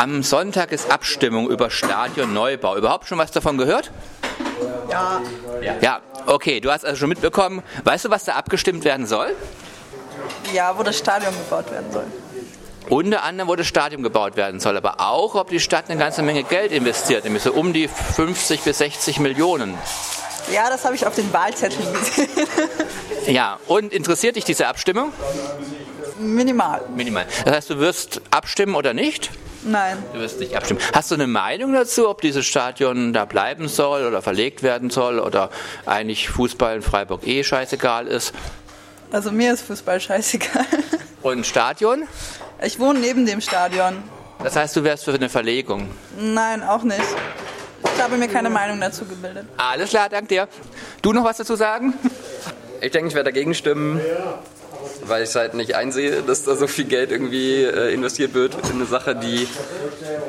Am Sonntag ist Abstimmung über Stadionneubau. Überhaupt schon was davon gehört? Ja. Ja, okay, du hast also schon mitbekommen. Weißt du, was da abgestimmt werden soll? Ja, wo das Stadion gebaut werden soll. Unter anderem, wo das Stadion gebaut werden soll, aber auch, ob die Stadt eine ganze Menge Geld investiert, nämlich so um die 50 bis 60 Millionen. Ja, das habe ich auf den Wahlzetteln gesehen. Ja, und interessiert dich diese Abstimmung? Minimal. Minimal. Das heißt, du wirst abstimmen oder nicht? Nein. Du wirst nicht abstimmen. Hast du eine Meinung dazu, ob dieses Stadion da bleiben soll oder verlegt werden soll oder eigentlich Fußball in Freiburg eh scheißegal ist? Also mir ist Fußball scheißegal. Und Stadion? Ich wohne neben dem Stadion. Das heißt, du wärst für eine Verlegung. Nein, auch nicht. Ich habe mir keine Meinung dazu gebildet. Alles klar, danke dir. Du noch was dazu sagen? Ich denke, ich werde dagegen stimmen, weil ich halt nicht einsehe, dass da so viel Geld irgendwie äh, investiert wird in eine Sache, die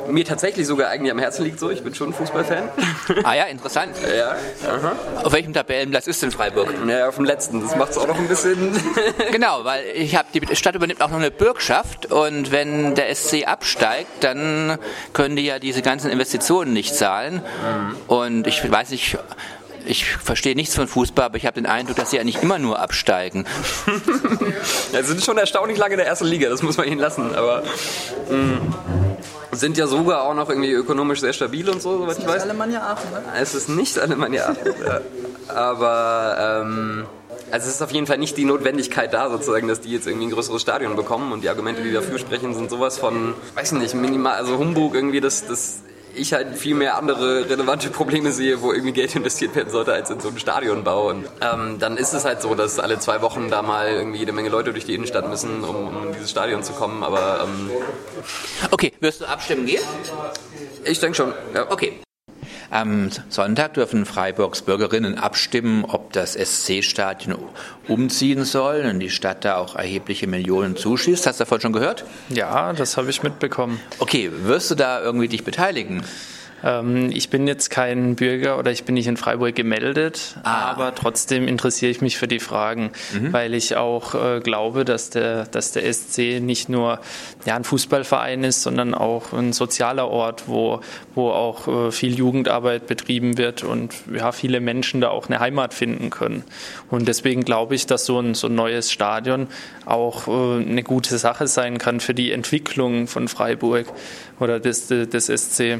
mir tatsächlich sogar eigentlich am Herzen liegt. So, ich bin schon ein Fußballfan. Ah ja, interessant. ja, aha. Auf welchem Tabellenplatz ist denn Freiburg? ja, auf dem letzten. Das macht es auch noch ein bisschen. Genau, weil ich habe die Stadt übernimmt auch noch eine Bürgschaft und wenn der SC absteigt, dann können die ja diese ganzen Investitionen nicht zahlen. Und ich weiß nicht, ich verstehe nichts von Fußball, aber ich habe den Eindruck, dass sie eigentlich immer nur absteigen. ja, sind schon erstaunlich lange in der ersten Liga, das muss man ihnen lassen. Aber mh, sind ja sogar auch noch irgendwie ökonomisch sehr stabil und so, soweit ich weiß. Alemannia Aachen, ne? Es ist nicht Alemannia Aachen. ja. Aber ähm, also es ist auf jeden Fall nicht die Notwendigkeit da, sozusagen, dass die jetzt irgendwie ein größeres Stadion bekommen. Und die Argumente, die dafür sprechen, sind sowas von, weiß nicht, minimal, also Humbug irgendwie, dass das ich halt viel mehr andere relevante Probleme sehe, wo irgendwie Geld investiert werden sollte, als in so einen Stadionbau. Und ähm, dann ist es halt so, dass alle zwei Wochen da mal irgendwie jede Menge Leute durch die Innenstadt müssen, um, um in dieses Stadion zu kommen. Aber ähm, Okay, wirst du abstimmen gehen? ich denke schon, ja. Okay. Am Sonntag dürfen Freiburgs Bürgerinnen abstimmen, ob das SC-Stadion umziehen soll und die Stadt da auch erhebliche Millionen zuschießt. Hast du davon schon gehört? Ja, das habe ich mitbekommen. Okay, wirst du da irgendwie dich beteiligen? Ähm, ich bin jetzt kein Bürger oder ich bin nicht in Freiburg gemeldet, Ah. aber trotzdem interessiere ich mich für die Fragen, weil ich auch äh, glaube, dass der, dass der SC nicht nur ja, ein Fußballverein ist, sondern auch ein sozialer Ort, wo, wo auch äh, viel Jugendarbeit betrieben wird und ja, viele Menschen da auch eine Heimat finden können. Und deswegen glaube ich, dass so ein, so ein neues Stadion auch äh, eine gute Sache sein kann für die Entwicklung von Freiburg oder des, des SC.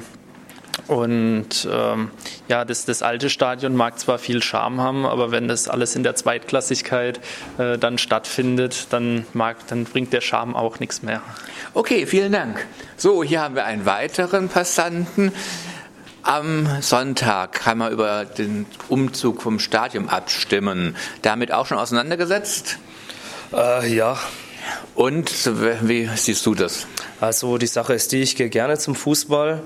Und ähm, ja, das, das alte Stadion mag zwar viel Charme haben, aber wenn das alles in der Zweitklassigkeit äh, dann stattfindet, dann, mag, dann bringt der Charme auch nichts mehr. Okay, vielen Dank. So, hier haben wir einen weiteren Passanten. Am Sonntag kann man über den Umzug vom Stadion abstimmen. Damit auch schon auseinandergesetzt? Äh, ja, Und wie siehst du das? also die Sache ist die, ich gehe gerne zum Fußball.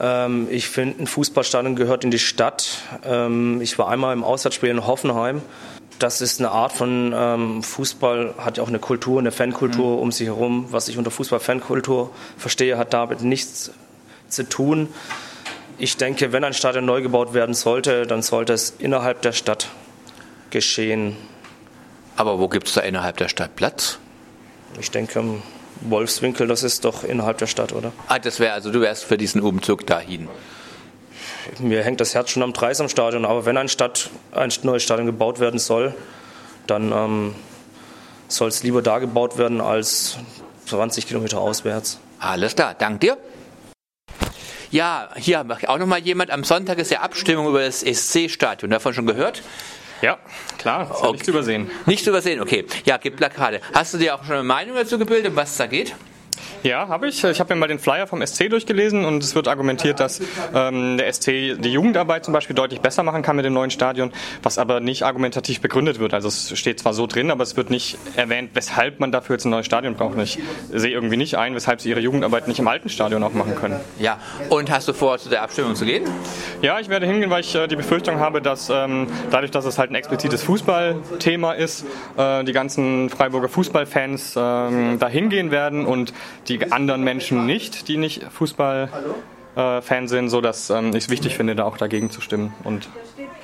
Ähm, ich finde, ein Fußballstadion gehört in die Stadt. Ähm, ich war einmal im Auswärtsspiel in Hoffenheim. Das ist eine Art von ähm, Fußball, hat ja auch eine Kultur, eine Fankultur um sich herum. Was ich unter Fußball-Fankultur verstehe, hat damit nichts zu tun. Ich denke, wenn ein Stadion neu gebaut werden sollte, dann sollte es innerhalb der Stadt geschehen. Aber wo gibt es da innerhalb der Stadt Platz? Ich denke, Wolfswinkel, das ist doch innerhalb der Stadt, oder? Ah, das wäre also, du wärst für diesen Umzug dahin. Mir hängt das Herz schon am Dreis am Stadion, aber wenn ein, Stadt, ein neues Stadion gebaut werden soll, dann ähm, soll es lieber da gebaut werden als 20 Kilometer auswärts. Alles klar, dank dir. Ja, hier auch noch mal jemand. Am Sonntag ist ja Abstimmung über das SC-Stadion. Davon schon gehört? Ja, klar, das Okay. nicht übersehen. Nicht zu übersehen, okay. Ja, gibt Plakate. Hast du dir auch schon eine Meinung dazu gebildet, was da geht? Ja, habe ich. Ich habe mir mal den Flyer vom SC durchgelesen und es wird argumentiert, dass ähm, der SC die Jugendarbeit zum Beispiel deutlich besser machen kann mit dem neuen Stadion, was aber nicht argumentativ begründet wird. Also es steht zwar so drin, aber es wird nicht erwähnt, weshalb man dafür jetzt ein neues Stadion braucht. Ich sehe irgendwie nicht ein, weshalb sie ihre Jugendarbeit nicht im alten Stadion auch machen können. Ja. Und hast du vor, zu der Abstimmung zu gehen? Ja, ich werde hingehen, weil ich äh, die Befürchtung habe, dass ähm, dadurch, dass es halt ein explizites Fußballthema ist, äh, die ganzen Freiburger Fußballfans ähm, da hingehen werden und die anderen Menschen nicht, die nicht Fußballfan sind, so dass ähm, ich es wichtig finde, da auch dagegen zu stimmen. Und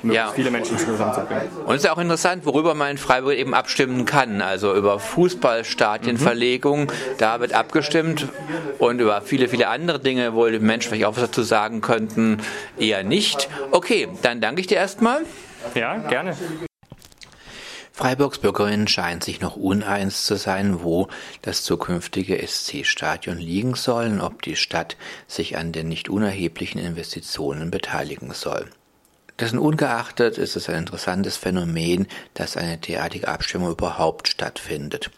ja. viele Menschen zusammenzubringen. Und es ist auch interessant, worüber man in Freiburg eben abstimmen kann. Also über Fußballstadienverlegung, mhm. da wird abgestimmt und über viele, viele andere Dinge, wo die Menschen vielleicht auch was dazu sagen könnten, eher nicht. Okay, dann danke ich dir erstmal. Ja, gerne. Freiburgs Bürgerinnen scheinen sich noch uneins zu sein, wo das zukünftige SC-Stadion liegen soll und ob die Stadt sich an den nicht unerheblichen Investitionen beteiligen soll. Dessen ungeachtet ist es ein interessantes Phänomen, dass eine derartige Abstimmung überhaupt stattfindet.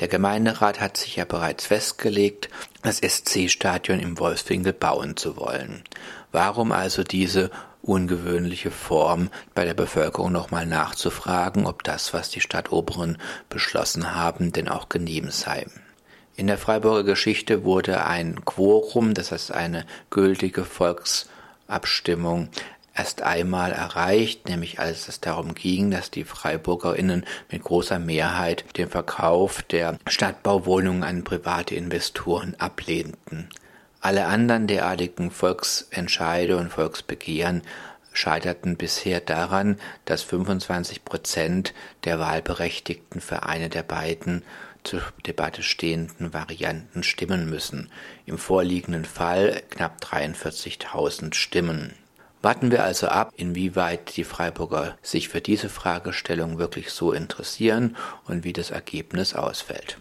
Der Gemeinderat hat sich ja bereits festgelegt, das SC-Stadion im Wolfswinkel bauen zu wollen. Warum also diese ungewöhnliche Form, bei der Bevölkerung nochmal nachzufragen, ob das, was die Stadtoberen beschlossen haben, denn auch genehm sei. In der Freiburger Geschichte wurde ein Quorum, das heißt eine gültige Volksabstimmung, erst einmal erreicht, nämlich als es darum ging, dass die Freiburgerinnen mit großer Mehrheit den Verkauf der Stadtbauwohnungen an private Investoren ablehnten. Alle anderen derartigen Volksentscheide und Volksbegehren scheiterten bisher daran, dass 25 Prozent der Wahlberechtigten für eine der beiden zur Debatte stehenden Varianten stimmen müssen. Im vorliegenden Fall knapp 43.000 Stimmen. Warten wir also ab, inwieweit die Freiburger sich für diese Fragestellung wirklich so interessieren und wie das Ergebnis ausfällt.